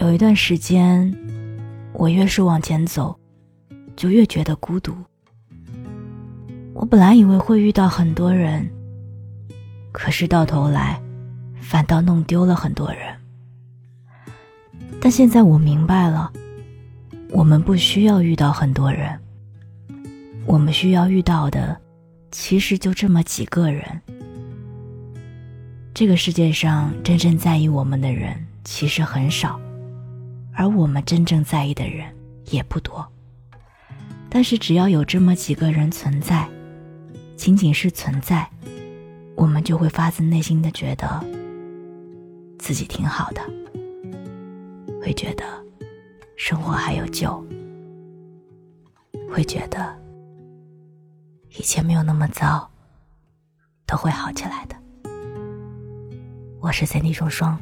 有一段时间，我越是往前走，就越觉得孤独。我本来以为会遇到很多人，可是到头来，反倒弄丢了很多人。但现在我明白了，我们不需要遇到很多人，我们需要遇到的，其实就这么几个人。这个世界上真正在意我们的人其实很少，而我们真正在意的人也不多。但是只要有这么几个人存在，仅仅是存在，我们就会发自内心的觉得自己挺好的，会觉得生活还有救，会觉得一切没有那么糟，都会好起来的。我是三 D 双双。